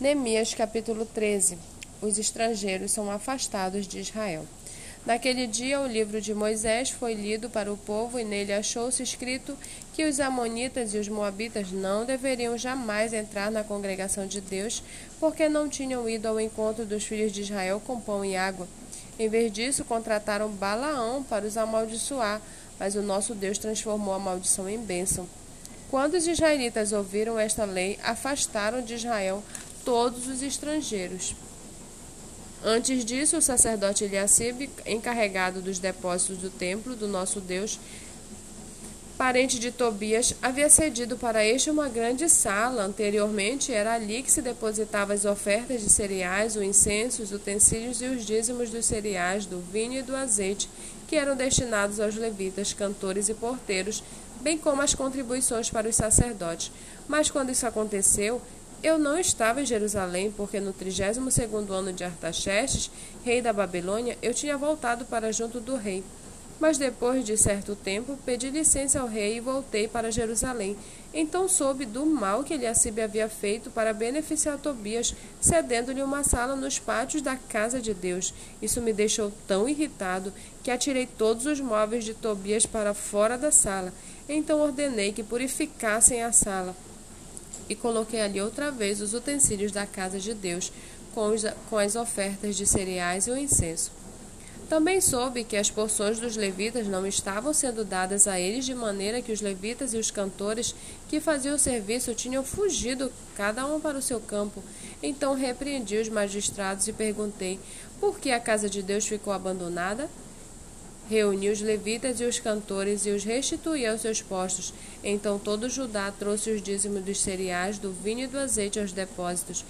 Neemias capítulo 13 Os estrangeiros são afastados de Israel. Naquele dia, o livro de Moisés foi lido para o povo e nele achou-se escrito que os Amonitas e os Moabitas não deveriam jamais entrar na congregação de Deus, porque não tinham ido ao encontro dos filhos de Israel com pão e água. Em vez disso, contrataram Balaão para os amaldiçoar, mas o nosso Deus transformou a maldição em bênção. Quando os israelitas ouviram esta lei, afastaram de Israel todos os estrangeiros. Antes disso, o sacerdote Eliacibe, encarregado dos depósitos do templo do nosso Deus, parente de Tobias, havia cedido para este uma grande sala. Anteriormente, era ali que se depositavam as ofertas de cereais, o incenso, os utensílios e os dízimos dos cereais, do vinho e do azeite, que eram destinados aos levitas, cantores e porteiros, bem como as contribuições para os sacerdotes. Mas quando isso aconteceu, eu não estava em Jerusalém, porque no 32º ano de Artaxerxes, rei da Babilônia, eu tinha voltado para junto do rei. Mas depois de certo tempo, pedi licença ao rei e voltei para Jerusalém. Então soube do mal que Eliacibe havia feito para beneficiar Tobias, cedendo-lhe uma sala nos pátios da casa de Deus. Isso me deixou tão irritado que atirei todos os móveis de Tobias para fora da sala. Então ordenei que purificassem a sala e coloquei ali outra vez os utensílios da casa de Deus, com, os, com as ofertas de cereais e o incenso. Também soube que as porções dos levitas não estavam sendo dadas a eles, de maneira que os levitas e os cantores que faziam o serviço tinham fugido, cada um para o seu campo. Então repreendi os magistrados e perguntei: por que a casa de Deus ficou abandonada? Reuniu os levitas e os cantores e os restituiu aos seus postos. Então todo Judá trouxe os dízimos dos cereais, do vinho e do azeite aos depósitos.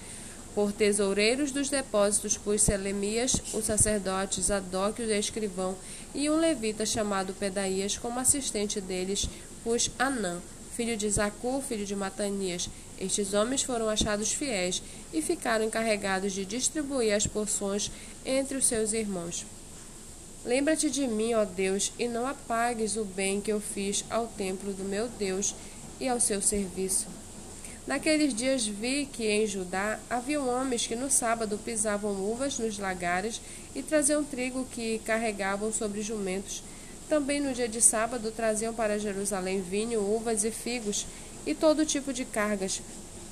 Por tesoureiros dos depósitos pus Selemias, o sacerdote, Zadok, o escrivão, e um levita chamado Pedaías, como assistente deles, pus Anã, filho de Zacur, filho de Matanias. Estes homens foram achados fiéis e ficaram encarregados de distribuir as porções entre os seus irmãos. Lembra-te de mim, ó Deus, e não apagues o bem que eu fiz ao templo do meu Deus e ao seu serviço. Naqueles dias vi que em Judá havia homens que no sábado pisavam uvas nos lagares e traziam trigo que carregavam sobre jumentos. Também no dia de sábado traziam para Jerusalém vinho, uvas e figos e todo tipo de cargas.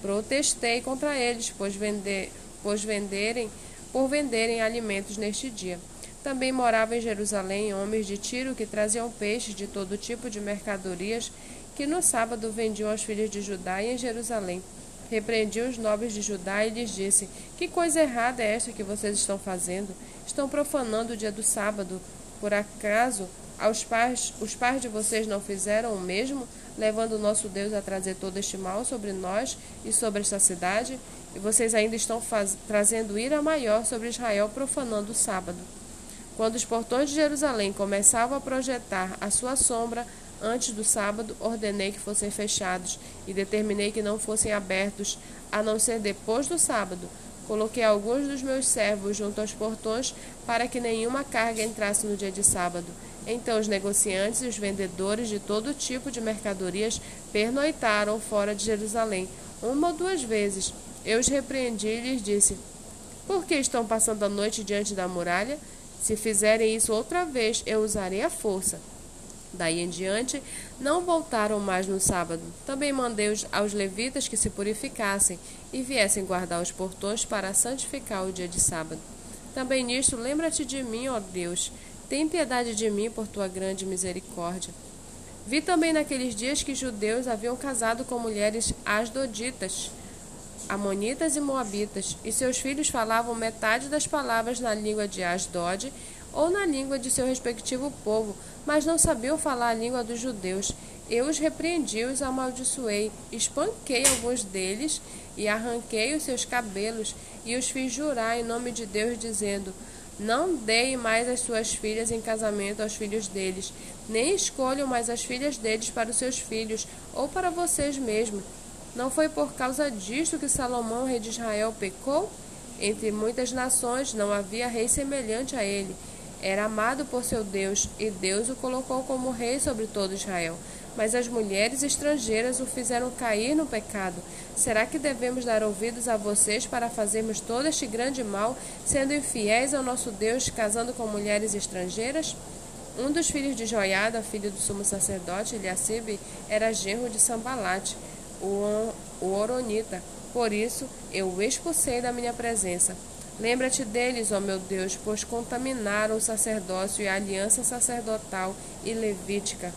Protestei contra eles, pois, vender, pois venderem, por venderem alimentos neste dia. Também moravam em Jerusalém homens de Tiro que traziam peixes de todo tipo de mercadorias que no sábado vendiam aos filhos de Judá e em Jerusalém. Repreendi os nobres de Judá e lhes disse: Que coisa errada é esta que vocês estão fazendo? Estão profanando o dia do sábado. Por acaso aos pais, os pais de vocês não fizeram o mesmo, levando o nosso Deus a trazer todo este mal sobre nós e sobre esta cidade? E vocês ainda estão faz, trazendo ira maior sobre Israel, profanando o sábado. Quando os portões de Jerusalém começavam a projetar a sua sombra antes do sábado, ordenei que fossem fechados e determinei que não fossem abertos, a não ser depois do sábado. Coloquei alguns dos meus servos junto aos portões para que nenhuma carga entrasse no dia de sábado. Então os negociantes e os vendedores de todo tipo de mercadorias pernoitaram fora de Jerusalém, uma ou duas vezes. Eu os repreendi e lhes disse: Por que estão passando a noite diante da muralha? Se fizerem isso outra vez, eu usarei a força. Daí em diante, não voltaram mais no sábado. Também mandei aos levitas que se purificassem e viessem guardar os portões para santificar o dia de sábado. Também nisto, lembra-te de mim, ó Deus. Tem piedade de mim por tua grande misericórdia. Vi também naqueles dias que judeus haviam casado com mulheres asdoditas Amonitas e Moabitas, e seus filhos falavam metade das palavras na língua de Asdod ou na língua de seu respectivo povo, mas não sabiam falar a língua dos judeus. Eu os repreendi, os amaldiçoei, espanquei alguns deles e arranquei os seus cabelos e os fiz jurar em nome de Deus, dizendo: Não deem mais as suas filhas em casamento aos filhos deles, nem escolham mais as filhas deles para os seus filhos ou para vocês mesmos não foi por causa disto que Salomão, rei de Israel, pecou? Entre muitas nações não havia rei semelhante a ele. Era amado por seu Deus, e Deus o colocou como rei sobre todo Israel. mas as mulheres estrangeiras o fizeram cair no pecado. Será que devemos dar ouvidos a vocês para fazermos todo este grande mal, sendo infiéis ao nosso Deus, casando com mulheres estrangeiras? Um dos filhos de Joiada, filho do sumo sacerdote Eliacibe, era genro de Sambalate, o Oronita. Por isso, eu o expulsei da minha presença. Lembra-te deles, ó meu Deus, pois contaminaram o sacerdócio e a aliança sacerdotal e levítica.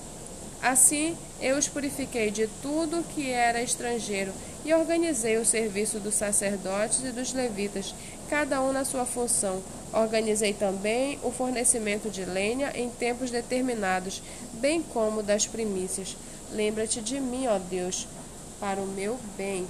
Assim, eu os purifiquei de tudo que era estrangeiro e organizei o serviço dos sacerdotes e dos levitas, cada um na sua função. Organizei também o fornecimento de lenha em tempos determinados, bem como das primícias. Lembra-te de mim, ó Deus, para o meu bem.